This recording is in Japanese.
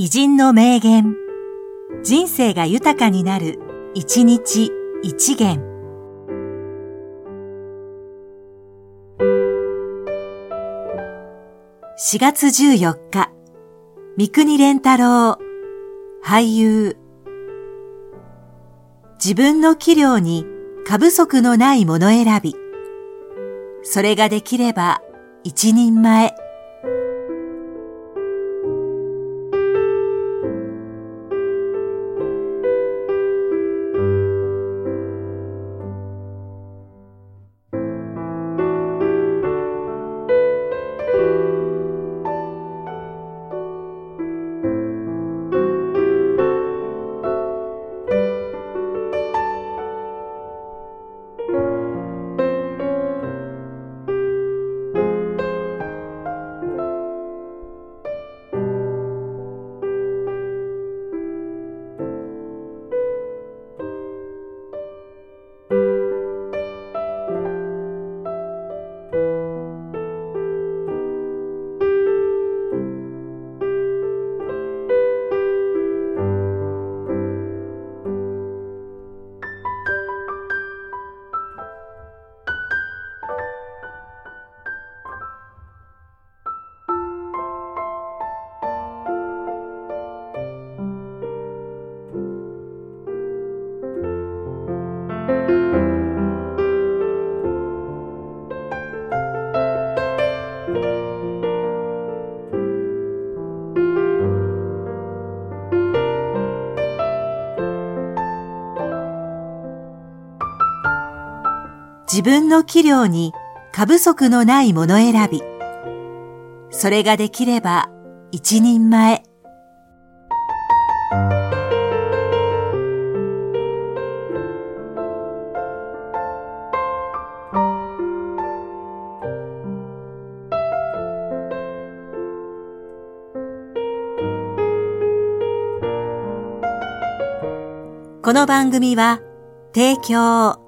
偉人の名言。人生が豊かになる、一日一元。4月14日、三国連太郎、俳優。自分の器量に過不足のないもの選び。それができれば一人前。自分の器量に過不足のないもの選び。それができれば一人前。この番組は、提供、